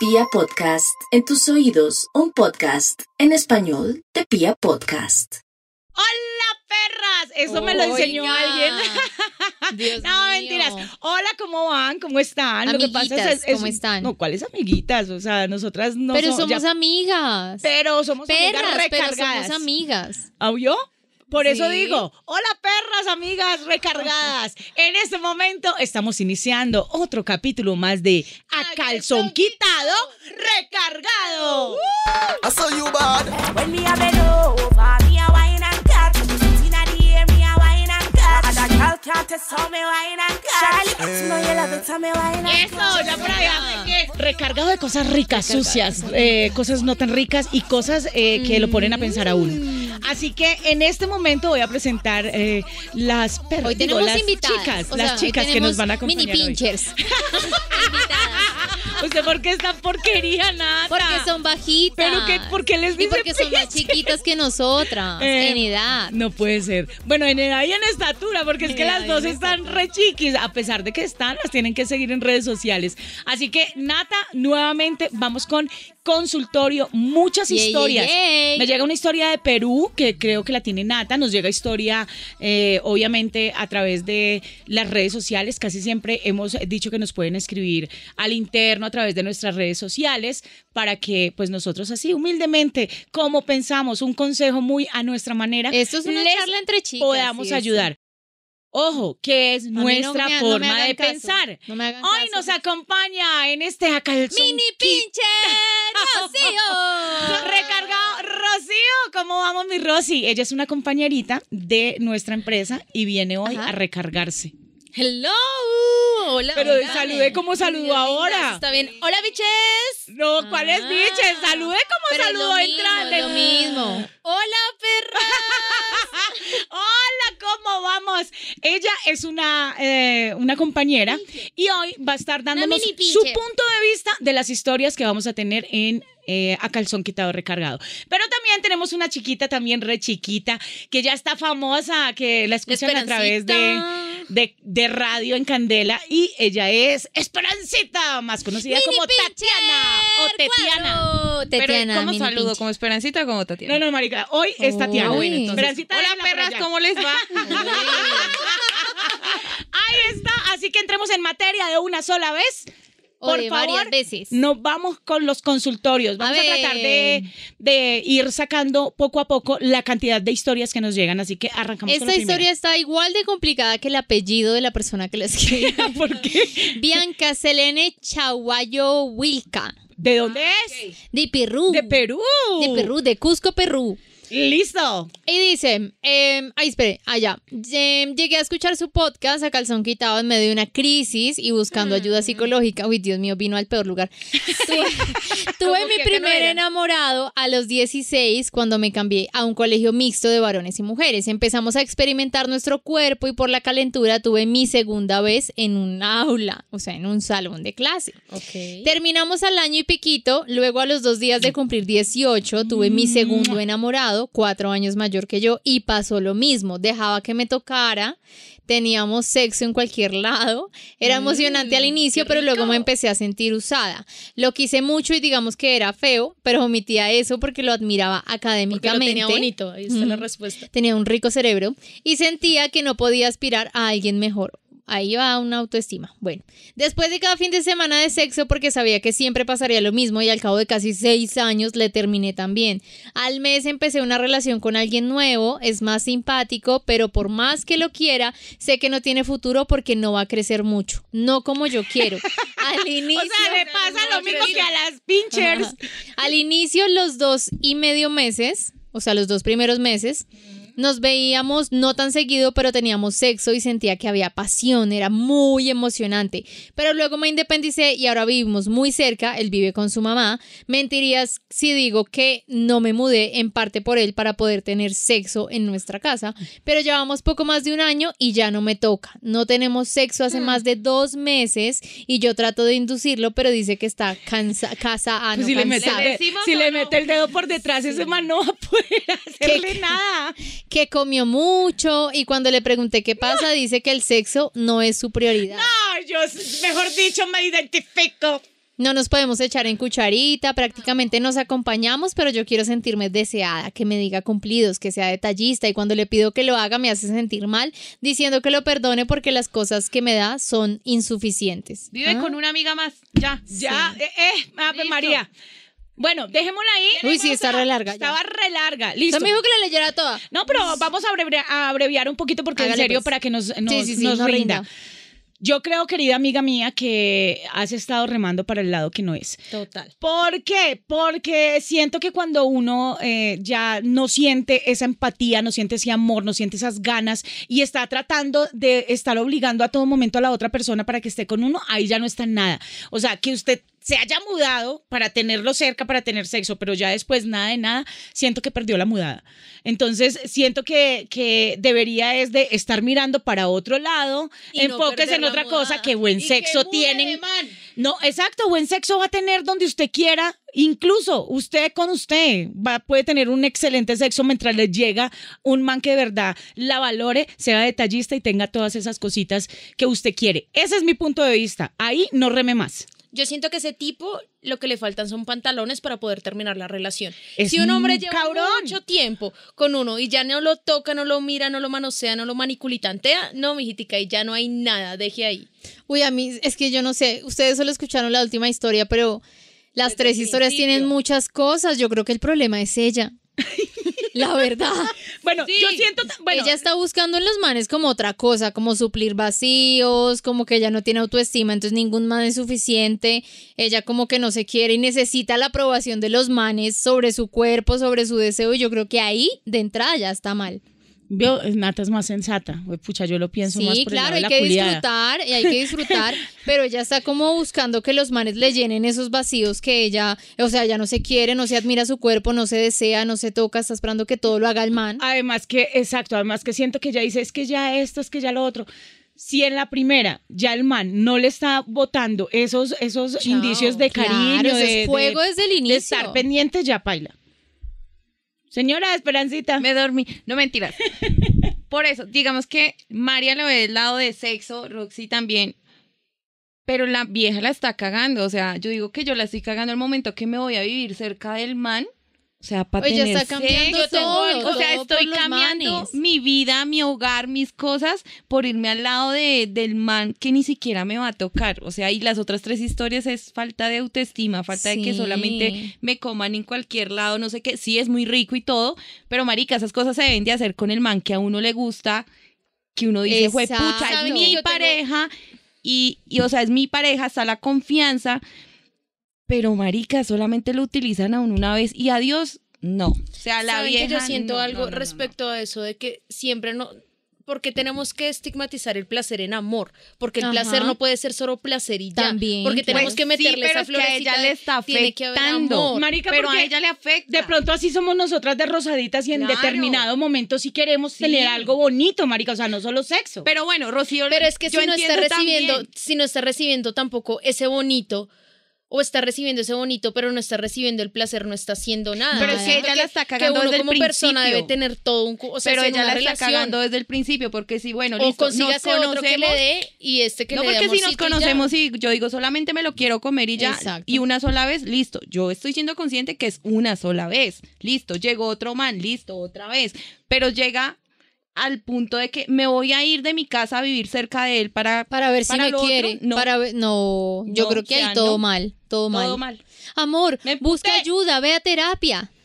Pia Podcast, en tus oídos, un podcast en español de Pia Podcast. ¡Hola, perras! Eso me lo enseñó Oiga. alguien. Dios no, mío. mentiras. Hola, ¿cómo van? ¿Cómo están? Amiguitas, ¿cómo están? No, ¿cuáles amiguitas? O sea, nosotras no pero somos... somos ya- amigas. pero somos Perras, amigas pero recargadas. somos amigas. ¿Audio? Por eso digo, hola perras, amigas recargadas. En este momento estamos iniciando otro capítulo más de A Calzón Quitado Recargado. I saw you bad. When me can't me. Charlie, you love it, me and Eso, ya por allá. Recargado de cosas ricas, sucias, eh, cosas no tan ricas y cosas eh, que lo ponen a pensar a uno. Así que en este momento voy a presentar eh, las perras. Hoy digo, tenemos las invitadas. chicas, o las sea, chicas que nos van a acompañar. Mini hoy. pinchers. Invitadas. ¿Usted por qué esta porquería, nada? Porque son bajitas. ¿Pero qué- por qué les Y porque son más chiquitas que nosotras, Eh, en edad. No puede ser. Bueno, en edad y en estatura, porque es que las dos están re chiquis. A pesar de que están, las tienen que seguir en redes sociales. Así que, Nata, nuevamente vamos con consultorio. Muchas historias. yay, yay. Me llega una historia de Perú, que creo que la tiene Nata. Nos llega historia, eh, obviamente, a través de las redes sociales. Casi siempre hemos dicho que nos pueden escribir al interno a través de nuestras redes sociales para que, pues, nosotros así, humildemente, como pensamos, un consejo muy a nuestra manera, Esto es una charla entre chicas. podamos ayudar. Ojo, que es nuestra no forma de caso. pensar. No me hagan Hoy caso. nos acompaña en este acalzón Mini pinche Rocío. recargado Rocío. ¿Cómo vamos, mi Rosy? Ella es una compañerita de nuestra empresa y viene hoy Ajá. a recargarse. Hello. Hola. Pero hola. salude como saludó Dios, ahora. Está bien. Hola, biches. No, ¿cuál es Ah. biche? Salude como es saludó lo mismo, Ella es una, eh, una compañera y hoy va a estar dándonos su punto de vista de las historias que vamos a tener en eh, A Calzón Quitado Recargado. Pero también tenemos una chiquita, también re chiquita, que ya está famosa, que la escuchan a través de, de, de radio en Candela y ella es Esperancita, más conocida Mini como Tatiana o Tetiana. cuadro. Pero Tetiana, ¿cómo saludo? ¿Como Esperancita o como Tatiana? No, no, marica, hoy es Tatiana. Oh, bueno, entonces- Esperancita, Hola, perras. ¿cómo les va? Ahí está, así que entremos en materia de una sola vez. Por favor, veces. Nos vamos con los consultorios. Vamos a, A tratar de, ir sacando poco a poco la cantidad de historias que nos llegan. Así que arrancamos con Esta la historia está igual de complicada que el apellido de la persona que la primera. ¿Por qué? Bianca Selene Chaguayo Wilca. ¿De dónde es? De Perú. De Perú. De Perú, de Cusco, Perú. Listo. Y dice, eh, ay, espere, allá. Em, llegué a escuchar su podcast a calzón quitado en medio de una crisis y buscando Mm. ayuda psicológica. Uy, Dios mío, vino al peor lugar. Tuve, tuve mi no primer enamorado a los 16 cuando me cambié a un colegio mixto de varones y mujeres. Empezamos a experimentar nuestro cuerpo y por la calentura tuve mi segunda vez en un aula, o sea, en un salón de clase. Terminamos al año y piquito, luego a los dos días de cumplir 18 tuve mi segundo enamorado, cuatro años mayor que yo, y pasó lo mismo, dejaba que me tocara, teníamos sexo en cualquier lado, era emocionante al inicio, pero luego me empecé a sentir usada. Lo quise mucho y digamos que era feo, pero omitía eso porque lo admiraba académicamente. ahí está la Ujú. respuesta. Tenía un rico cerebro y sentía que no podía aspirar a alguien mejor. Ahí va una autoestima. Bueno, después de cada fin de semana de sexo, porque sabía que siempre pasaría lo mismo y al cabo de casi seis años le terminé también. Al mes empecé una relación con alguien nuevo, es más simpático, pero por más que lo quiera, sé que no tiene futuro porque no va a crecer mucho. No como yo quiero. Al inicio. O sea, le pasa lo mismo que a las pinchers. Al inicio, los dos y medio meses, o sea, los dos primeros meses, nos veíamos no tan seguido, pero teníamos sexo y sentía que había pasión, era muy emocionante. Pero luego me independicé y ahora vivimos muy cerca, él vive con su mamá. Mentirías si digo que no me mudé en parte por él para poder tener sexo en nuestra casa, pero llevamos poco más de un año y ya no me toca. No tenemos sexo hace más de dos meses y yo trato de inducirlo, pero dice que está cansa casa ah, Pues no, si le mete, si le mete el dedo por detrás, ese man no va a poder hacerle ¿Qué? nada. Que comió mucho y cuando le pregunté qué pasa, dice que el sexo no es su prioridad. No, yo, mejor dicho, me identifico. No nos podemos echar en cucharita, prácticamente nos acompañamos, pero yo quiero sentirme deseada, que me diga cumplidos, que sea detallista y cuando le pido que lo haga me hace sentir mal, diciendo que lo perdone porque las cosas que me da son insuficientes. Vive ¿Ah? con una amiga más. Ya. Ya, eh, eh, Ave Listo. María. Bueno, dejémosla ahí. Uy, sí, está re larga. ya. Estaba re larga. Listo. Usted me dijo que la leyera toda. No, pero vamos a abreviar, a abreviar un poquito porque Hágale, en serio pues. para que nos, nos, Sí, sí, sí, nos no rinda. rinda. Yo creo, querida amiga mía, que has estado remando para el lado que no es. Total. ¿Por qué? Porque siento que cuando uno eh, ya no siente esa empatía, no siente ese amor, no siente esas ganas y está tratando de estar obligando a todo momento a la otra persona para que esté con uno, ahí ya no está en nada. O sea, que usted se haya mudado para tenerlo cerca, para tener sexo, pero ya después nada de nada, siento que perdió la mudada. Entonces, siento que, que debería es de estar mirando para otro lado, Y no en otra mudada. cosa, que buen Y que sexo mude tienen. No, exacto, buen sexo va a tener donde usted quiera, incluso usted con usted va, puede tener un excelente sexo mientras le llega un man que de verdad la valore, sea detallista y tenga todas esas cositas que usted quiere. Ese es mi punto de vista. Ahí no reme más. Yo siento que ese tipo lo que le faltan son pantalones para poder terminar la relación. Es si un hombre lleva cabrón. mucho tiempo con uno y ya no lo toca, no lo mira, no lo manosea, no lo maniculitantea, no, mijitica, y ya no hay nada, deje ahí. Uy, a mí es que yo no sé, ustedes solo escucharon la última historia, pero las tres historias tienen muchas cosas. Yo creo que el problema es ella. La verdad. Bueno, Sí. yo siento, bueno, ella está buscando en los manes como otra cosa, como suplir vacíos, como que ella no tiene autoestima, entonces ningún man es suficiente. Ella como que no se quiere y necesita la aprobación de los manes sobre su cuerpo, sobre su deseo. Y yo creo que ahí de entrada ya está mal. Veo, Nata es más sensata. Pucha, yo lo pienso más Sí, por el claro, lado de hay que culiada. disfrutar y hay que disfrutar, pero ella está como buscando que los manes le llenen esos vacíos que ella, o sea, ya no se quiere, no se admira su cuerpo, no se desea, no se toca, está esperando que todo lo haga el man. Además que, exacto, además que siento que ella dice, es que ya esto, es que ya lo otro. Si en la primera ya el man no le está botando esos, esos Chao. indicios de cariño, de, de- desde el estar pendiente, ya paila. Señora Esperancita. Me dormí. No mentiras. Por eso, digamos que María lo ve del lado de sexo, Roxy también. Pero la vieja la está cagando. O sea, yo digo que yo la estoy cagando al momento que me voy a vivir cerca del man. O sea, para Ella tener está cambiando sexo. todo, O sea, estoy cambiando manes. mi vida, mi hogar, mis cosas por irme al lado de, del man que ni siquiera me va a tocar. O sea, y las otras tres historias es falta de autoestima, falta de que solamente me coman en cualquier lado, no sé qué. Sí, es muy rico y todo, pero marica, esas cosas se deben de hacer con el man que a uno le gusta, que uno dice, fue pucha, es mi tengo- pareja. Y, y, o sea, es mi pareja, está la confianza. Pero, marica, solamente lo utilizan a uno una vez y adiós, no. O sea, la ¿Saben vieja. que yo siento no, algo no, no, no, respecto a eso de que siempre no porque tenemos que estigmatizar el placer en amor, porque el Ajá. placer no puede ser solo placer y ya, También, porque claro. tenemos que Pues sí, meterle pero esa es que a florecita ella le está tiene que haber afectando. amor. Marica, Pero porque a ella le afecta. De pronto así somos nosotras de rosaditas y en Claro. determinado momento sí queremos Sí. tener algo bonito, marica, o sea, no solo sexo. Pero bueno, Rocío. Pero es que si no está recibiendo, también. si no está recibiendo tampoco ese bonito, o está recibiendo ese bonito, pero no está recibiendo el placer, no está haciendo nada. Pero es que ella la está que cagando uno desde el como persona principio. debe tener todo un, o sea, pero ella la está relación, cagando desde el principio, porque si, bueno, o listo, nos otro que le conocemos. dé y este que no, le dé porque si nos amorcito y conocemos y yo digo solamente me lo quiero comer y ya, Exacto. y una sola vez, listo. Yo estoy siendo consciente que es una sola vez, listo. Llegó otro man, listo, otra vez. Pero llega al punto de que me voy a ir de mi casa a vivir cerca de él para, Para ver si para me quiere. no. Para ver, no, yo No, creo que o sea, hay todo no. mal, todo, mal. todo mal. Amor, Me busca ayuda, ve a terapia.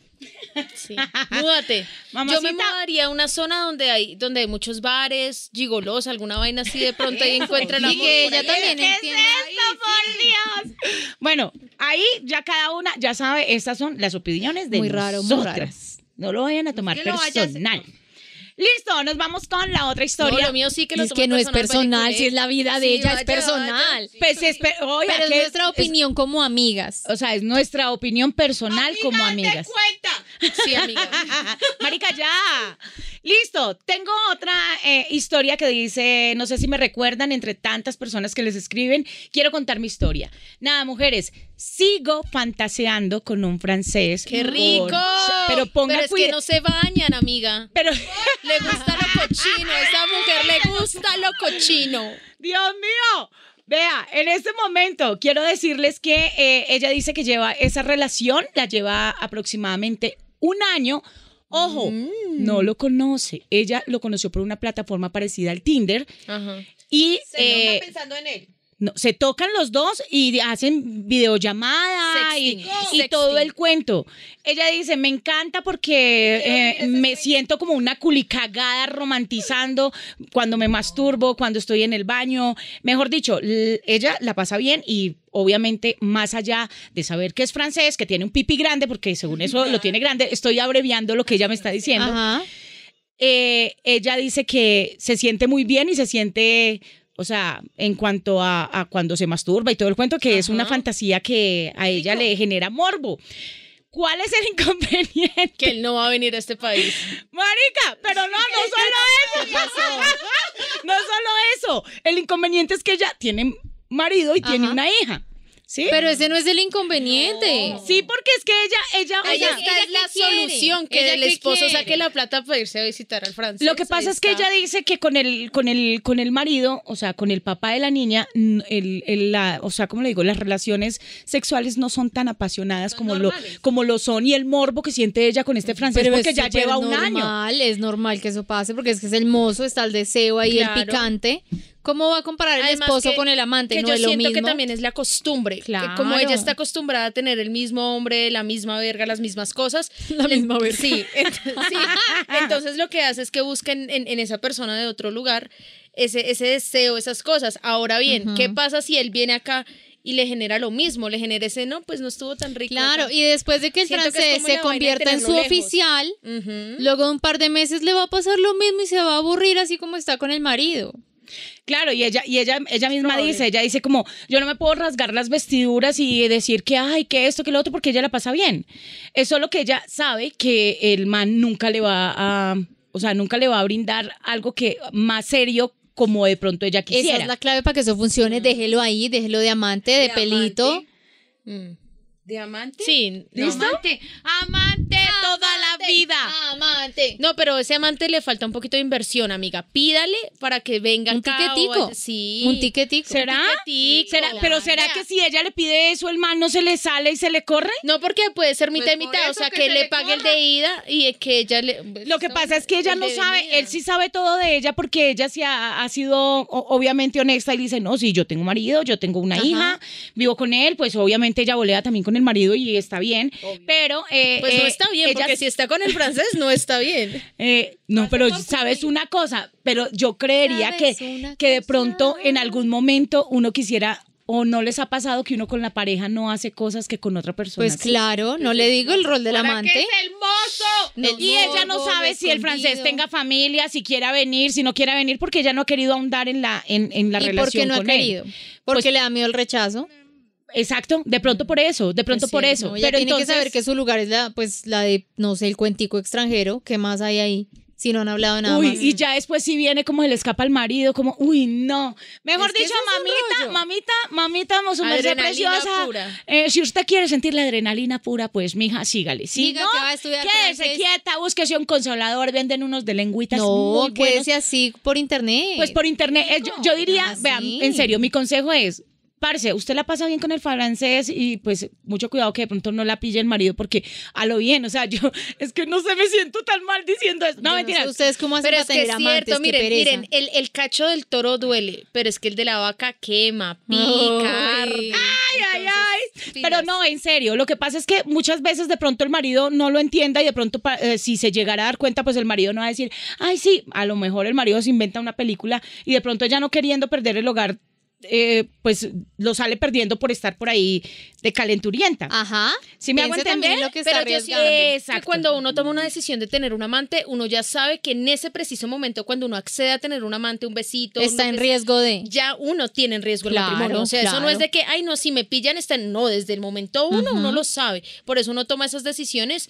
Sí. Múdate. Yo me mudaría a una zona donde hay, donde hay muchos bares, gigolos, alguna vaina así de pronto ahí encuentra el Y amor. que ella ahí. también ¿Qué es esto, por Dios? Bueno, ahí ya cada una ya sabe, estas son las opiniones de Muy raro, muy nosotras. No lo vayan a tomar que lo vayas- personal. Listo, nos vamos con la otra No, historia. lo mío sí que lo es que no es personal, si es la vida de Sí, ella, es vaya, personal. Pues espe- oiga, Pero es nuestra opinión como amigas. o sea, es nuestra opinión personal como amigas. vaya. Sí, amiga. Marica, ya. Listo. Tengo otra eh, historia que dice, no sé si me recuerdan, entre tantas personas que les escriben, quiero contar mi historia. Nada, mujeres, sigo fantaseando con un francés. ¡Qué por- rico! Pero ponga Pero es que no se bañan, amiga. Pero, Le gusta lo cochino. A esa mujer le gusta lo cochino. Dios mío. Vea, en este momento quiero decirles que eh, ella dice que lleva esa relación, la lleva aproximadamente un año. Ojo, Mm. no lo conoce. Ella lo conoció por una plataforma parecida al Tinder Ajá. y eh, pensando en él. No, se tocan los dos y hacen videollamada y, todo el cuento. Ella dice, me encanta porque eh, me siento como una culicagada romantizando cuando me masturbo, cuando estoy en el baño. Mejor dicho, ella la pasa bien y obviamente más allá de saber que es francés, que tiene un pipi grande, porque según eso lo tiene grande, estoy abreviando lo que ella me está diciendo Ajá. eh, ella dice que se siente muy bien y se siente, o sea, en cuanto a, a cuando se masturba y todo el cuento, que es una fantasía que a ella le genera morbo. ¿Cuál es el inconveniente? Que él no va a venir a este país. Marica, pero no, no solo eso. No solo eso. El inconveniente es que ella tiene marido y tiene una hija. ¿Sí? Pero ese no es el inconveniente. sí, porque es que ella, ella, o Ahí sea, está ¿ella es la quiere? solución, que ¿Ella el esposo quiere? saque la plata para irse a visitar al francés. Lo que pasa es que ella dice que con el, con el, con el marido, o sea, con el papá de la niña, el, el- la, o sea, como le digo, las relaciones sexuales no son tan apasionadas como lo, como lo son y el morbo que siente ella con este francés Pero porque es ya lleva un año. normal, Es normal que eso pase porque es que es el mozo, está el deseo ahí, Claro. el picante. ¿Cómo va a comparar el Además esposo que- con el amante? Que no yo es lo siento mismo. que también es la costumbre. que como Claro. ella está acostumbrada a tener el mismo hombre, la misma verga, las mismas cosas. La le- misma verga. Sí, ent- sí. Entonces lo que hace es que busca en, esa persona de otro lugar ese, ese deseo, esas cosas. Ahora bien, ¿qué pasa si él viene acá y le genera lo mismo? Le genera ese, no, pues no estuvo tan rico. Claro, acá". y después de que el Siento francés se convierta en su lejos. oficial, luego de un par de meses le va a pasar lo mismo y se va a aburrir así como está con el marido. Claro, y ella, y ella, ella misma Probable. dice, ella dice como, yo no me puedo rasgar las vestiduras y decir que, ay, que esto, que lo otro, porque ella la pasa bien. Es solo que ella sabe que el man nunca le va a, o sea, nunca le va a brindar algo que más serio como de pronto ella quisiera. Esa es la clave para que eso funcione. Déjelo ahí, déjelo de amante, de, pelito. amante. Mm. ¿Diamante? Sí, No, Amante, amante toda la vida. Amante. No, pero a ese amante le falta un poquito de inversión, amiga. Pídale para que venga Un acá tiquetico. Sí. Un tiquetico. ¿Será? tiquetico. ¿Será? Pero ¿será que si ella le pide eso, el man no se le sale y se le corre? No, porque puede ser mitad y Pues por mitad. O eso sea, que que, se le le pague el corra. de ida y que ella le. Lo que pasa es que ella el no de sabe, venida. él sí sabe todo de ella porque ella sí ha, ha sido o- obviamente honesta y dice, no, sí, yo tengo marido, yo tengo una Ajá. hija, vivo con él, pues obviamente ella volea también con el marido y está bien, pero... eh, Pues no eh, está bien, ella porque sí- si está con el francés, no está bien. eh, no, pero sabes una cosa, pero yo creería que, ¿Sabes una que de pronto en algún momento uno quisiera o no les ha pasado que uno con la pareja no hace cosas que con otra persona. Pues sí? claro, no le digo el rol del ¿Para amante. es el mozo? No, y ella no sabe si el francés tenga familia, si quiera venir, si no quiera venir, porque ella no ha querido ahondar en la, en, en la ¿Y por relación qué no ha con él. querido? Porque Pues- le da miedo el rechazo. Exacto, de pronto por eso, de pronto por eso. no, ella Pero tiene entonces, que saber que su lugar es la, pues, la de, no sé, el cuentico extranjero. ¿Qué más hay ahí? Si no han hablado nada Uy, más. y ya después si viene como se le escapa al marido, como, uy, no. Mejor Es dicho, mamita, rollo. mamita, mamita, su merced preciosa. pura. eh, si usted quiere sentir la adrenalina pura, pues, mija, sígale. Si Diga no, que va a estudiar quédese francés. quieta, búsquese un consolador, venden unos de lengüitas no, muy buenos. quédese así por internet. Pues por internet, eh, yo, yo diría, Ah, vean, sí. en serio, mi consejo es, parce, usted la pasa bien con el francés y pues mucho cuidado que de pronto no la pille el marido porque a lo bien, o sea, yo es que no sé, me siento tan mal diciendo eso. No, Yo mentira. sé ustedes cómo hacen Pero para es que amantes, cierto, miren, miren, el, el cacho del toro duele, pero es que el de la vaca quema, pica, Ay. Ay, ay, Pero no, en serio, lo que pasa es que muchas veces de pronto el marido no lo entienda y de pronto eh, si se llegara a dar cuenta, pues el marido no va a decir, ay, sí, a lo mejor el marido se inventa una película y de pronto ya no queriendo perder el hogar, eh, pues lo sale perdiendo por estar por ahí de calenturienta. Ajá. ¿Sí me hago Piense entender? en lo que está Pero yo siento arriesgando. que cuando uno toma una decisión de tener un amante, uno ya sabe que en ese preciso momento, cuando uno accede a tener un amante, un besito, Está en riesgo de... Ya uno tiene en riesgo Claro, el matrimonio. O sea, eso no es de que, ay, no, si me pillan, está. No, desde el momento uno, uno lo sabe. Por eso uno toma esas decisiones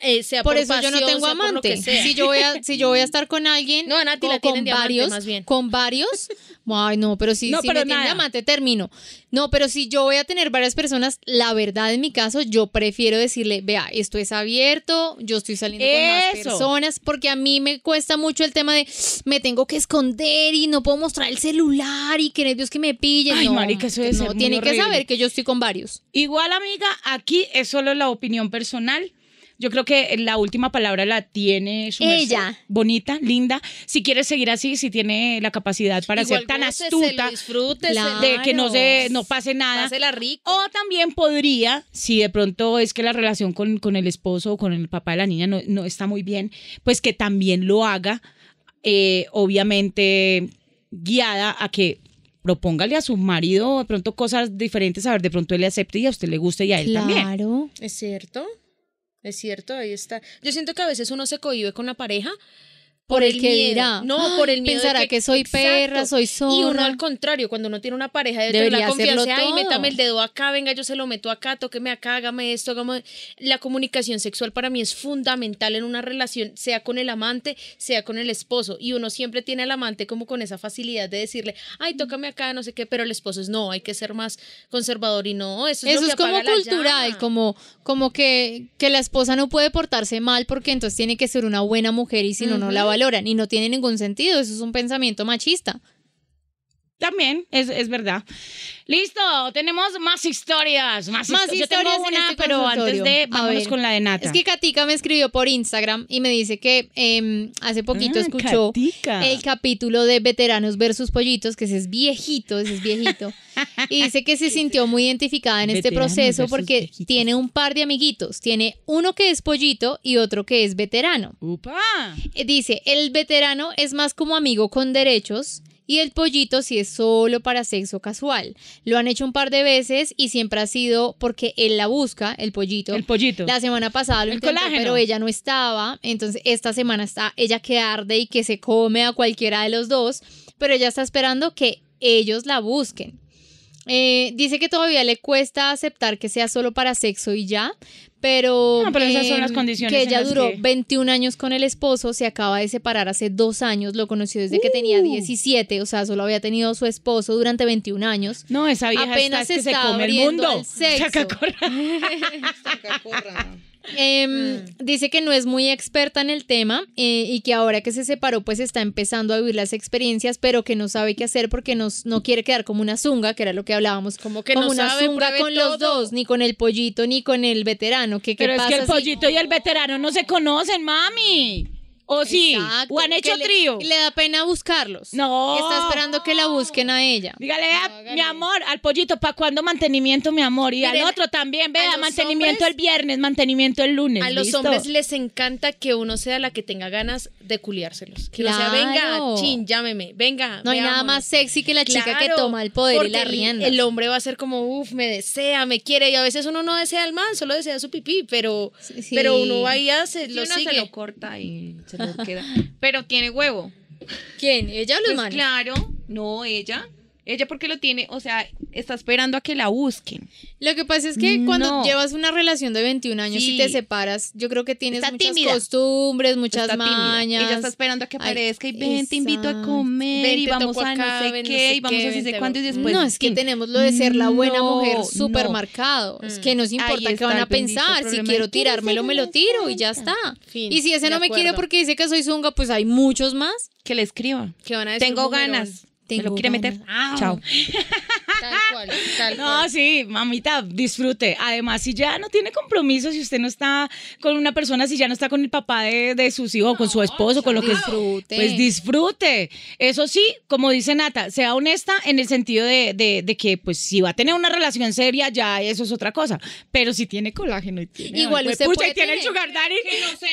eh, sea Por por, eso yo no tengo amante. Si yo voy a, si yo voy a estar con alguien No, Nati la con varios, más bien. con varios, ay no, pero si, No, si pero me tienen amante termino. No, pero si yo voy a tener varias personas, la verdad en mi caso, yo prefiero decirle, vea, esto es abierto, yo estoy saliendo con más Eso. personas, porque a mí me cuesta mucho el tema de me tengo que esconder y no puedo mostrar el celular y que nervios que me pillen. Ay, no, marica, eso debe no, ser muy tienen que saber que yo estoy con varios. Igual, amiga, aquí es solo la opinión personal. Yo creo que la última palabra la tiene su merced. Ella. Bonita, linda. Si quiere seguir así, si tiene la capacidad para Igual ser tan astuta, disfrúteselo. Claro. de que no se no pase nada. Pásela rico. O también podría, si de pronto es que la relación con, con el esposo o con el papá de la niña no, no está muy bien, pues que también lo haga, eh, obviamente guiada a que propóngale a su marido de pronto cosas diferentes, a ver, de pronto él le acepte y a usted le guste y a él también. Claro. Es cierto. Es cierto, ahí está. Yo siento que a veces uno se cohibe con la pareja Por el que miedo. dirá. No, por el miedo. pensará que soy perra, soy Y uno zorra. al contrario, cuando uno tiene una pareja, debe tener la confianza. Ay, métame el dedo acá, venga, yo se lo meto acá, tóqueme acá, hágame esto, hágame. La comunicación sexual para mí es fundamental en una relación, sea con el amante, sea con el esposo. Y uno siempre tiene al amante como con esa facilidad de decirle, ay, tócame acá, no sé qué, pero el esposo es no, hay que ser más conservador y no, eso es, Eso lo que es como cultural, como, como que, que la esposa no puede portarse mal porque entonces tiene que ser una buena mujer y si no, no la valoran. Y no tiene ningún sentido, eso es un pensamiento machista. También, es, es verdad. Listo, tenemos más historias. Más, Más Yo tengo historias en una, este pero antes de, vámonos con la de Nata. Es que Katica me escribió por Instagram y me dice que em, hace poquito Ah, escuchó Katica. el capítulo de Veteranos versus Pollitos, que ese es viejito, ese es viejito. y dice que se sintió muy identificada en este proceso porque viejitos. tiene un par de amiguitos. Tiene uno que es pollito y otro que es veterano. Upa. Eh, Dice, el veterano es más como amigo con derechos y el pollito sí es solo para sexo casual. Lo han hecho un par de veces y siempre ha sido porque él la busca, el pollito. El pollito. La semana pasada lo El intentó, colágeno. pero ella no estaba. Entonces, esta semana está ella que arde y que se come a cualquiera de los dos, pero ella está esperando que ellos la busquen. Eh, dice que todavía le cuesta aceptar que sea solo para sexo y ya, pero, No, pero esas son las em, condiciones que ella duró que- 21 años con el esposo, se acaba de separar hace dos años, lo conoció desde que Uh. tenía 17, o sea, solo había tenido su esposo durante 21 años. No, esa vieja Apenas está, es que se está come el mundo. al sexo. Em, Dice que no es muy experta en el tema eh, y que ahora que se separó pues está empezando a vivir las experiencias, pero que no sabe qué hacer porque no, no quiere quedar como una zunga, que era lo que hablábamos, Como que como no una sabe, zunga con los dos, ni con el pollito ni con el veterano. ¿Qué, qué Pero es pasa que el si- pollito y el veterano no se conocen, mami. ¿O sí? Exacto, ¿O han hecho que le- trío? Le, da pena buscarlos. No. Está esperando que la busquen a ella. Dígale, a- mi amor, al pollito, ¿para cuándo mantenimiento, mi amor? Y Miren, al otro también, vea, mantenimiento hombres- el viernes, mantenimiento el lunes. A los ¿listo? hombres les encanta que uno sea la que tenga ganas de culiárselos. Que uno sea, venga, Claro. chin, llámeme, venga. No hay nada veámonos". más sexy que la chica que Claro, toma el poder y la rienda. El, hombre va a ser como, uff, me desea, me quiere. Y a veces uno no desea al man, solo desea su pipí, pero, Sí. pero uno va y hace, lo uno sigue. se lo corta y se lo queda. Pero tiene huevo. ¿Quién? ¿Ella o los Pues manes? claro, no ella. Ella porque lo tiene, o sea, está esperando a que la busquen. Lo que pasa es que cuando No. llevas una relación de 21 años y Sí. te separas, yo creo que tienes Está muchas tímida. costumbres, muchas Está mañas. Ella está esperando a que aparezca y ven, te invito a exacto. comer Ven, y vamos a acá, no sé ven, no qué sé y vamos qué, a no vente, cuánto y después. no, es que tenemos lo de ser la buena No, mujer no. súper marcado. Es que nos importa qué van a pensar. Si quiero tirármelo, me lo tiro y ya está. Fin, y si ese no me quiere porque dice que soy zunga, pues hay muchos más. Que le escriba. Que van a decir Tengo ganas. ¿Me Tengo lo quiere meter? ganas. Chao. Tal cual, tal No, cual. sí, mamita, disfrute. Además, si ya no tiene compromiso, si usted no está con una persona, si ya no está con el papá de, de sus hijos, con su esposo, con lo que Disfrute. Pues disfrute. Eso sí, como dice Nata, sea honesta en el sentido de, de- de que, pues, si va a tener una relación seria, ya eso es otra cosa. Pero si tiene colágeno y tiene. Igual usted puede y tiene el tener- sugar daddy,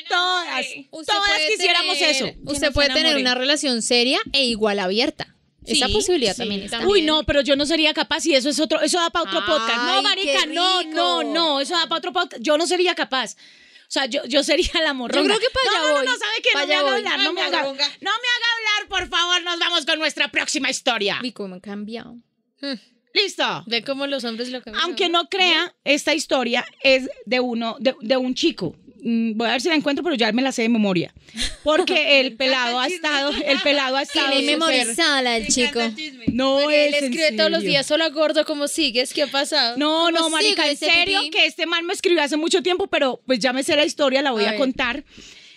todas, Usted todas quisiéramos tener- eso. Usted no puede tener una relación seria e igual abierta. Esa Sí, posibilidad sí, también está. también. Uy, no, pero yo no sería capaz y eso es otro, eso da para otro Ay, podcast. No, marica, no, no, no, eso da para otro podcast. Yo no sería capaz. O sea, yo, yo sería la morronga. Yo creo que para no, allá no, voy. No, no, ¿sabe qué? No me haga voy. hablar, no me haga, no me haga hablar, por favor. Nos vamos con nuestra próxima historia. Uy, cómo han cambiado. ¿Listo? Ve cómo los hombres lo cambian. Aunque no crea, esta historia es de uno, de, de un chico. Mm, voy a ver si la encuentro, pero ya me la sé de memoria. Porque el pelado ha estado, el pelado ha estado Tiene memorizada del chico. No, Él es en escribe todos los días, hola gordo, ¿cómo sigues? ¿Qué ha pasado? No, no, ¿Cómo marica, en serio pipí? que este man me escribió hace mucho tiempo, pero pues ya me sé la historia, la voy A a, contar.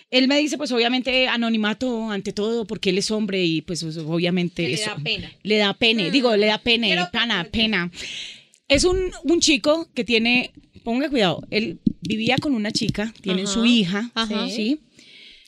Él me dice, pues obviamente anonimato ante todo, porque él es hombre y pues obviamente Que le eso- da pena. Le da pene, digo, le da pene, Quiero- pena, pena. Es un, un chico que tiene, ponga cuidado, él vivía con una chica, tienen Ajá. su hija, Ajá. ¿sí?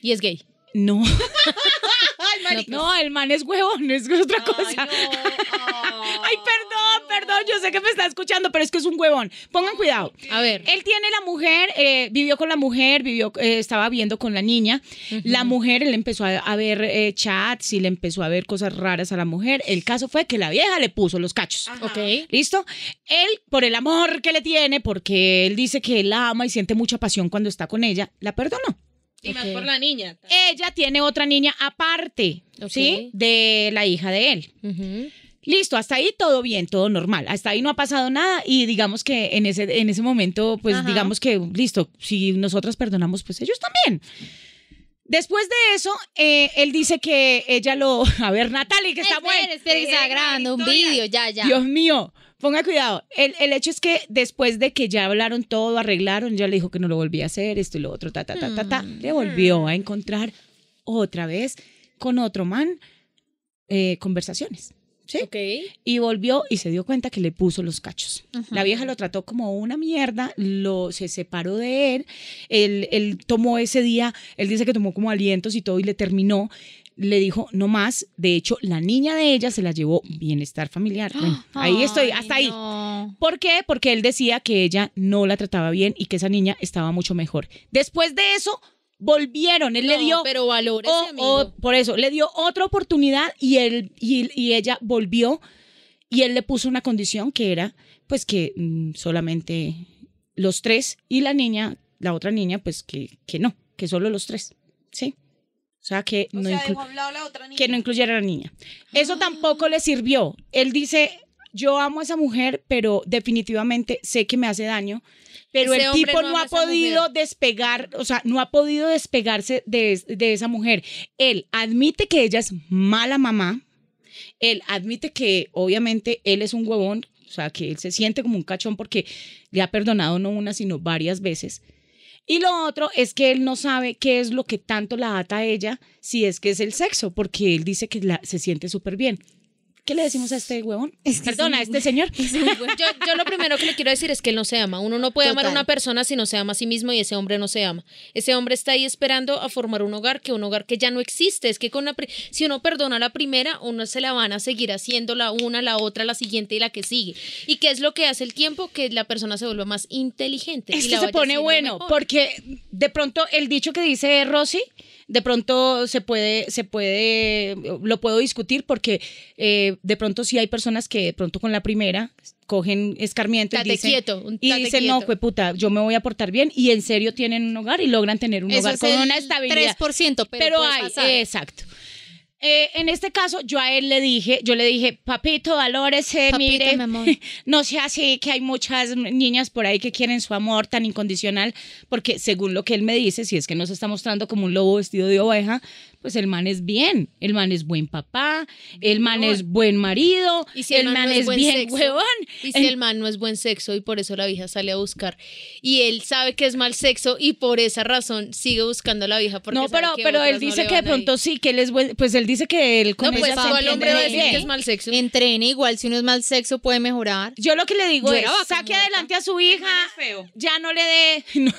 Y es gay. No. no, el man es huevón, es otra cosa. Ay, perdón, perdón, yo sé que me está escuchando, pero es que es un huevón. Pongan cuidado. A ver. Él tiene la mujer, eh, vivió con la mujer, vivió, eh, estaba viendo con la niña. La mujer, él empezó a, a ver eh, chats y le empezó a ver cosas raras a la mujer. El caso fue que la vieja le puso los cachos. Ok. ¿Listo? Él, por el amor que le tiene, porque él dice que la ama y siente mucha pasión cuando está con ella, la perdonó. Y más por la niña. Ella tiene otra niña aparte, ¿sí? De la hija de él. Listo, hasta ahí todo bien, todo normal. Hasta ahí no ha pasado nada y digamos que en ese, en ese momento, pues Ajá. digamos que, listo, si nosotras perdonamos, pues ellos también. Después de eso, eh, él dice que ella lo... A ver, Natalie, que está Espera, bueno. espera, que está grabando un vídeo, ya, ya. Dios mío, ponga cuidado. El, el hecho es que después de que ya hablaron todo, arreglaron, ya le dijo que no lo volvía a hacer, esto y lo otro, ta, ta, ta, ta, ta, le volvió a encontrar otra vez con otro man eh, conversaciones. ¿Sí? Ok. Y volvió y se dio cuenta que le puso los cachos. La vieja lo trató como una mierda, lo, se separó de él, él, él tomó ese día, él dice que tomó como alientos y todo y le terminó. Le dijo, no más. De hecho, la niña de ella se la llevó bienestar familiar. Bueno, ahí estoy, Ay, hasta ahí. ¿Por qué? Porque él decía que ella no la trataba bien y que esa niña estaba mucho mejor. Después de eso, volvieron. Él le dio pero o- por eso, le dio otra oportunidad y, él, y, y ella volvió y él le puso una condición que era, pues que mm, solamente los tres y la niña, la otra niña, pues que, que no, que solo los tres, ¿sí? Sea, que, O no, sea, inclu- la otra niña. que no incluyera a la niña. Eso tampoco le sirvió. Él dice, yo amo a esa mujer, pero definitivamente sé que me hace daño. Pero Ese el tipo no ha podido mujer. despegar, o sea, no ha podido despegarse de, de esa mujer. Él admite que ella es mala mamá. Él admite que obviamente él es un huevón, o sea, que él se siente como un cachón porque le ha perdonado no una, sino varias veces. Y lo otro es que él no sabe qué es lo que tanto la ata a ella, si es que es el sexo, porque él dice que la- se siente súper bien. ¿Qué le decimos a este huevón? Es que Perdona, a es un este señor. Yo, yo lo primero que le quiero decir es que él no se ama. Uno no puede amar a una persona si no se ama a sí mismo y ese hombre no se ama. Ese hombre está ahí esperando a formar un hogar, que un hogar que ya no existe. Es que con la si uno perdona la primera, uno se la van a seguir haciendo la una, la otra, la siguiente y la que sigue. ¿Y qué es lo que hace el tiempo? Que la persona se vuelva más inteligente. y Esto la se pone bueno, mejor. porque de pronto el dicho que dice Rosy, de pronto se puede, se puede, lo puedo discutir porque eh, de pronto sí hay personas que de pronto con la primera cogen escarmiento y dicen, quieto, y no, quieto". fue puta, yo me voy a portar bien y en serio tienen un hogar y logran tener un Eso hogar con una estabilidad. 3%, pero, pero hay, pasar. exacto. Eh, en este caso, yo a él le dije, yo le dije, papito, valórese, Papito, mire, mi amor. no sea así, que hay muchas niñas por ahí que quieren su amor tan incondicional, porque según lo que él me dice, si es que nos está mostrando como un lobo vestido de oveja, pues el man es bien, el man es buen papá, el man es buen marido, Y si el, man, no es, buen bien sexo, huevón. Y si el man no es buen sexo y por eso la vieja sale a buscar. Y él sabe que es mal sexo y por esa razón sigue buscando a la vieja porque No, sabe pero, que pero él no dice que de pronto sí, que él es buen, pues él dice que él con No, pues ella se igual el hombre va a decir que es mal sexo. Entrene igual, si uno es mal sexo puede mejorar. Yo lo que le digo Yo es, saque adelante a su hija, es feo. ya no le dé... no.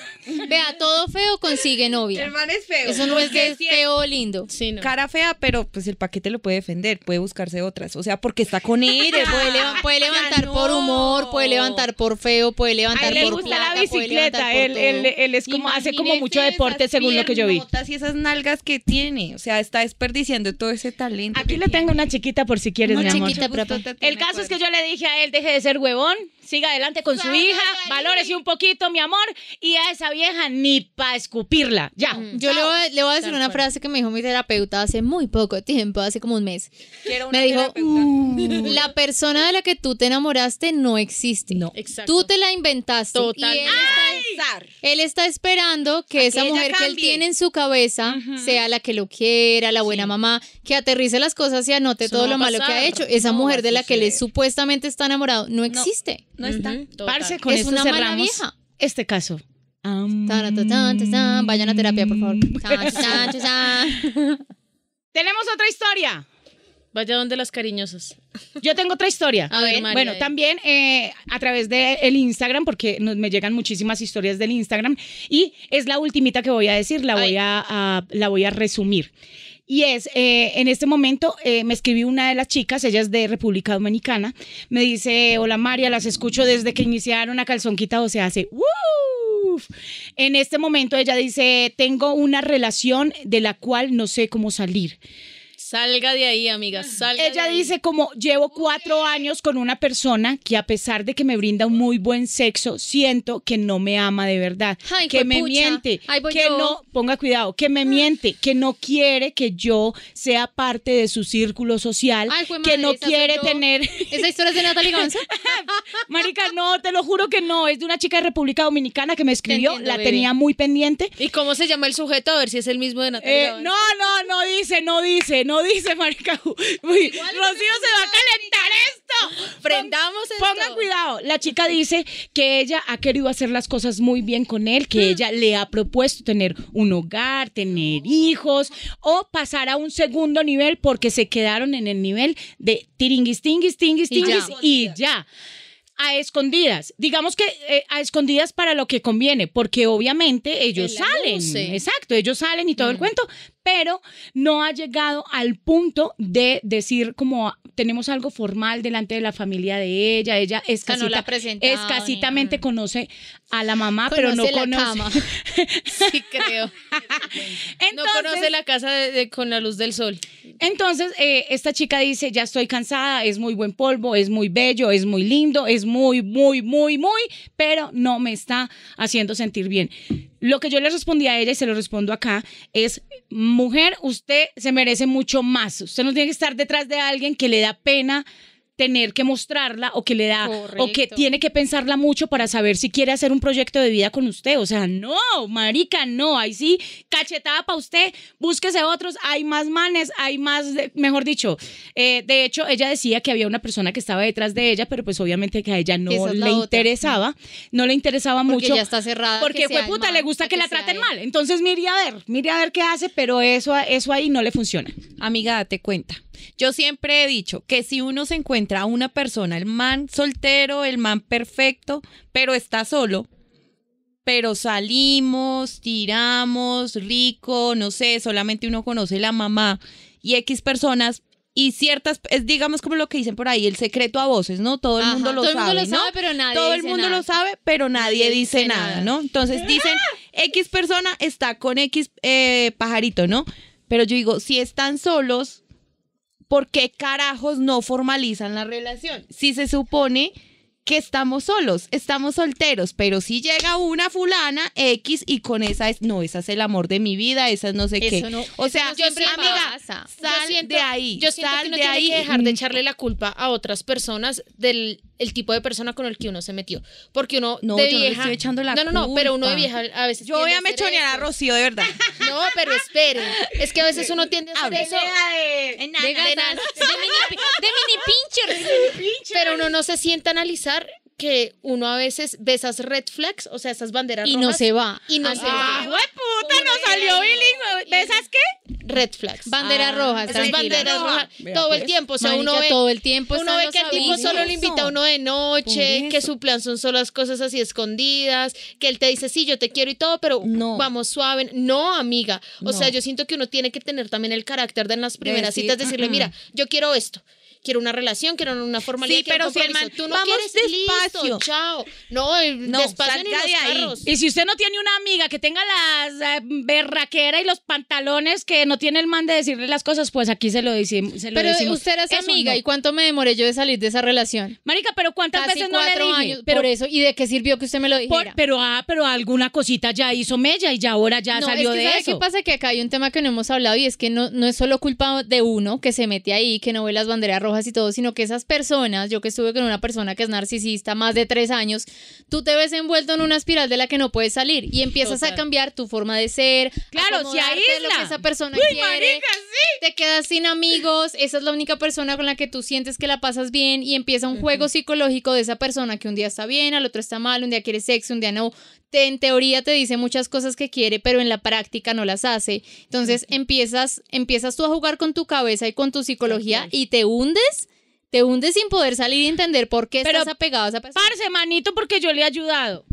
Vea, todo feo consigue novia. El man es feo. Eso no es Porque de si feo o lindo. Sí, no. cara fea, pero pues el paquete lo puede defender, puede buscarse otras. O sea, porque está con él. Puede, leva- puede levantar no. por humor, puede levantar por feo, puede A levantar él le por gusta plata, la bicicleta, él, él, él es como, hace como mucho deporte según lo que yo vi. y esas nalgas que tiene. O sea, está desperdiciando todo ese talento. Aquí que le tengo una chiquita por si quieres, Una mi amor. chiquita, El caso es que yo le dije a él, deje de ser huevón, siga adelante con su hija, valórese un poquito, mi amor, y a esa vieja ni pa' escupirla, ya. Yo le voy, a- le voy a decir Tal una cual. frase que me dijo mi terapeuta hace muy poco tiempo, hace como un mes. Quiero una Me dijo, "Uh, terapeuta. la persona de la que tú te enamoraste no existe. No. Exacto. Tú te la inventaste. Totalmente. Y él está. Él está esperando que A esa que mujer que él tiene en su cabeza sea la que lo quiera, la buena mamá, que aterrice las cosas y anote Eso todo no lo malo que ha hecho. Esa No mujer de la que él supuestamente está enamorado no existe. No está. Ujú, total. Parce, con Es esto una mala cerramos vieja. este caso. Vayan a terapia, por favor. Tenemos otra historia. Vaya donde las cariñosas. Yo tengo otra historia. A ver, María, bueno, también eh, a través del el Instagram, porque nos, me llegan muchísimas historias del Instagram, y es la ultimita que voy a decir, la voy a, a- la voy a resumir. Y es, eh, en este momento eh, me escribió una de las chicas, ella es de República Dominicana, me dice, hola María, las escucho desde que iniciaron a Calzón Quitado se hace. En este momento ella dice, tengo una relación de la cual no sé cómo salir. Salga de ahí, amiga. Salga Ella de ahí. dice como llevo cuatro años con una persona que a pesar de que me brinda un muy buen sexo, siento que no me ama de verdad, Ay, que me juepucha. miente, que yo. no, ponga cuidado, que me miente, que no quiere que yo sea parte de su círculo social, Ay, que madre, no quiere tener, ¿Esa historia es de Natalie Gonza? marica, no, te lo juro que no, es de una chica de República Dominicana que me escribió, entiendo, la tenía muy pendiente. ¿Y cómo se llama el sujeto? A ver si es el mismo de Natalia. Eh, no, no, no dice, no dice, no dice, marica. Uy, Rocío se va a calentar esto. Prendamos esto. Pongan cuidado. La chica dice que ella ha querido hacer las cosas muy bien con él, que ella le ha propuesto tener un hogar, tener hijos o pasar a un segundo nivel porque se quedaron en el nivel de tiringuis, tinguis, tinguis, Y ya. tinguis y ya. A escondidas, digamos que eh, a escondidas para lo que conviene, porque obviamente ellos salen, exacto, ellos salen y todo el cuento, pero no ha llegado al punto de decir como tenemos algo formal delante de la familia de ella, ella no escasita, presentado, escasitamente ni- conoce a la mamá, pero no Conoce la conoce. cama. Sí, creo. no conoce la casa de- de- con la luz del sol. Entonces, eh, esta chica dice, ya estoy cansada, es muy buen polvo, es muy bello, es muy lindo, es muy, muy, muy, muy, pero no me está haciendo sentir bien. Lo que yo le respondí a ella y se lo respondo acá es, mujer, usted se merece mucho más. Usted no tiene que estar detrás de alguien que le da pena tener que mostrarla o que le da o que tiene que pensarla mucho para saber si quiere hacer un proyecto de vida con usted. O sea, no, marica, no. Ahí sí, cachetada para usted, búsquese otros. Hay más manes, hay más, de- mejor dicho. eh, de hecho, ella decía que había una persona que estaba detrás de ella, pero pues obviamente que a ella no es le otra. interesaba, no le interesaba Porque mucho. ya está cerrada. Porque que fue puta, le gusta que la traten él. mal. Entonces mire a ver, mire a ver qué hace, pero eso, eso ahí no le funciona. Amiga, date cuenta. Yo siempre he dicho que si uno se encuentra a una persona, el man soltero, el man perfecto, pero está solo, pero salimos, tiramos, rico, no sé, solamente uno conoce la mamá y X personas y ciertas, es digamos como lo que dicen por ahí, el secreto a voces, ¿no? Todo el Ajá, mundo lo todo el sabe, mundo lo ¿no? sabe, pero nadie Todo el mundo nada. lo sabe, pero nadie, Nadie dice dice nada, nada. ¿no? Entonces dicen, X persona está con X eh, pajarito, ¿no? Pero yo digo, si están solos, ¿por qué carajos no formalizan la relación? Si se supone que estamos solos, estamos solteros, pero si llega una fulana X y con esa es, no, esa es el amor de mi vida, esa es no sé Eso qué. no- o sea, no siempre amiga, pasa. Yo sal siento- de ahí, Yo siento sal que uno de tiene ahí. que dejar de echarle la culpa a otras personas del el tipo de persona con el que uno se metió. Porque uno No, de yo no estoy echando la no, no, no, pero uno de vieja a veces. Yo voy a mechonear a. Rocío, de verdad. No, pero esperen. Es que a veces uno tiende a hacer eso. De de ganas. de mini, de mini pinchers. Pero uno no se sienta a analizar que uno a veces ve esas red flags, o sea, esas banderas Y rojas. no se va. Y no Ah, se ¡Ah, va. puta! Ve salió ahí. bilingüe. ¿Ves esas qué? Red flags. Bandera Ah, roja, Esas tranquila. banderas rojas Vea, todo el pues. tiempo. O sea, uno ve, todo el tiempo uno ve que el tipo solo le invita a uno de noche, que su plan son solo las cosas así escondidas, que él te dice, sí, yo te quiero y todo, pero No. vamos suave. No, amiga. O No. sea, yo siento que uno tiene que tener también el carácter de en las primeras decir, citas, decirle, "Mm, mira, yo quiero esto. Quiero una relación, quiero una formalidad. Sí, pero si el man. Tú no "Vamos quieres despacio". listo, chao. No, eh, No, despacio ni los de ahí. carros. Y si usted no tiene una amiga que tenga las eh, berraquera y los pantalones que no tiene el man de decirle las cosas, pues aquí se lo, decim- se lo Pero decimos. usted era Eso amiga. no. ¿Y cuánto me demoré yo de salir de esa relación? Marica, pero ¿cuántas Casi veces no le cuatro dije? años. pero, por eso. ¿Y de qué sirvió que usted me lo por- dijera? pero, ah, pero alguna cosita ya hizo Mella y ya ahora ya no, salió es que de ¿sabe eso. qué pasa? Que acá hay un tema que no hemos hablado y es que no, no es solo culpa de uno que se mete ahí, que no ve las banderas rojas rojas y todo, sino que esas personas, yo que estuve con una persona que es narcisista más de tres años, tú te ves envuelto en una espiral de la que no puedes salir y empiezas a cambiar tu forma de ser. Claro, se acomodarte a lo aísla. que esa persona Uy, quiere. marica, sí. Te quedas sin amigos, esa es la única persona con la que tú sientes que la pasas bien y empieza un juego psicológico de esa persona que un día está bien, al otro está mal, un día quiere sexo, un día no. Te, en teoría te dice muchas cosas que quiere, pero en la práctica no las hace. Entonces empiezas, empiezas tú a jugar con tu cabeza y con tu psicología y te hundes, te hundes sin poder salir y entender por qué Pero, estás apegado a esa persona. Parce, manito, porque yo le he ayudado.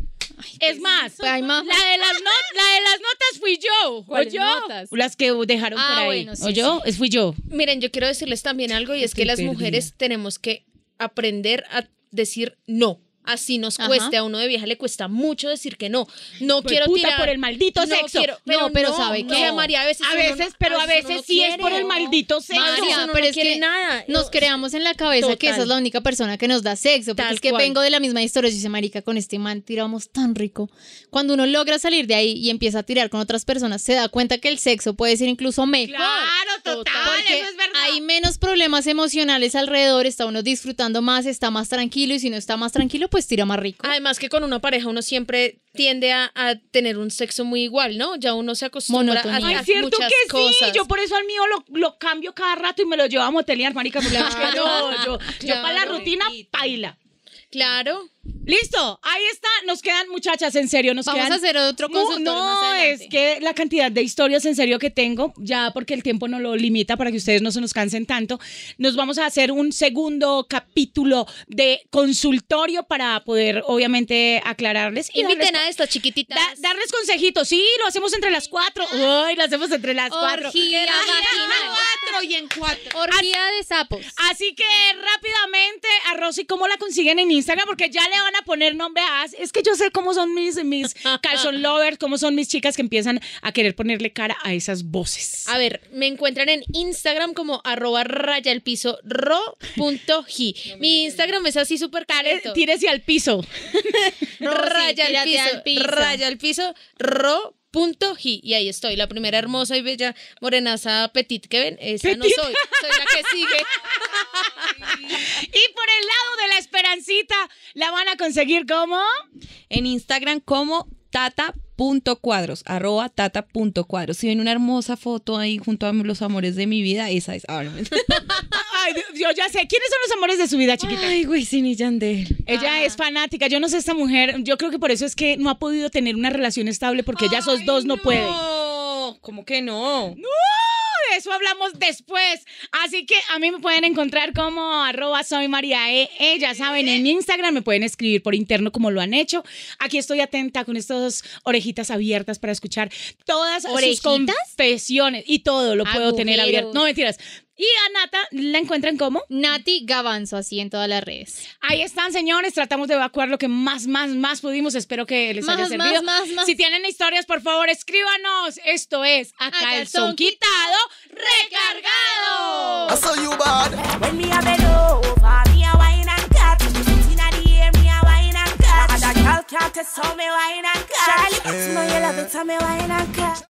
es más, pues, ay, ma- la, de las not- la de las notas fui yo. ¿Cuáles ¿oyó? notas? Las que dejaron Ah, por ahí. bueno, sí, ¿Oyó? Es fui yo. Miren, yo quiero decirles también algo y es que las perdida. mujeres tenemos que aprender a decir no. Así nos Ajá. cueste, a uno de vieja le cuesta mucho decir que no. No quiero puta, tirar por el maldito no sexo. quiero- No, pero ¿sabe O qué? sea, María, a veces A no- veces, pero a veces sí es por el maldito sexo. María, pero no es que nada. Nos No, creamos en la cabeza que esa es la única persona que nos da sexo, porque Tal es que cual. vengo de la misma historia. Yo dice, marica, con este man tiramos tan rico. Cuando uno logra salir de ahí y empieza a tirar con otras personas, se da cuenta que el sexo puede ser incluso mejor. Claro, total, Porque eso es verdad. hay menos problemas emocionales alrededor, está uno disfrutando más, está más tranquilo y si no está más tranquilo, pues tira más rico. Además que con una pareja uno siempre tiende a, a tener un sexo muy igual, ¿no? Ya uno se acostumbra a, Monotonía. Ay, cierto muchas que cosas. sí. Yo por eso al mío lo, lo cambio cada rato y me lo llevo a motelear, marica. Porque que yo, yo, yo para la Claro. rutina, paila. Claro. Listo, ahí está. Nos quedan, muchachas, en serio, nos Vamos quedan. a hacer otro consultorio No, más adelante. es que la cantidad de historias en serio que tengo, ya porque el tiempo no lo limita para que ustedes no se nos cansen tanto, nos vamos a hacer un segundo capítulo de consultorio para poder, obviamente, aclararles y Inviten darles, a estas chiquititas. da- darles consejitos. Sí, lo hacemos entre las cuatro. Uy, lo hacemos entre las cuatro. Orgía. Cuatro y en cuatro. Orgía de sapos. Así que rápidamente, a Rosy, ¿cómo la consiguen en Instagram? Porque ya le van a poner nombre a As. Es que yo sé cómo son mis, mis calzón lovers, cómo son mis chicas que empiezan a querer ponerle cara a esas voces. A ver, me encuentran en Instagram como arroba raya el piso ro.gi. Mi Instagram es así súper careto. Tírese al piso. Raya el tírate piso, al piso. raya el piso, Y ahí estoy, la primera hermosa y bella morenaza petit que ven, esa no soy, soy la que sigue. Y por el lado de la esperancita, la van a conseguir como. En Instagram como tata.cuadros, arroba tata.cuadros. Si ven una hermosa foto ahí junto a los amores de mi vida, esa es. Ah, no. Ay, yo ya sé. ¿Quiénes son los amores de su vida, chiquita? Ay, Wisin y Yandel. Ella es fanática. Yo no sé esta mujer. Yo creo que por eso es que no ha podido tener una relación estable porque ya esos dos no, pueden. No, ¿cómo que no? de eso hablamos después. Así que a mí me pueden encontrar como arroba soy María E. E, Ya saben, en Instagram me pueden escribir por interno como lo han hecho. Aquí estoy atenta con estas orejitas abiertas para escuchar todas sus ¿Orejitas? confesiones y todo lo puedo tener abierto. No mentiras. Y a Nata la encuentran como. Nati Gavanzo, así en todas las redes. Ahí están, señores. Tratamos de evacuar lo que más, más, más pudimos. Espero que les haya servido. más, más, más. Si tienen historias, por favor, escríbanos. Esto es A, A Calzón Calzón Quitado, Recargado. I saw you bad. When me a bend over, me a wine and cut. Inna the air, me a wine and cut. And a girl can't test how me wine and cut. Charlie, you know you love it, how me wine and cut.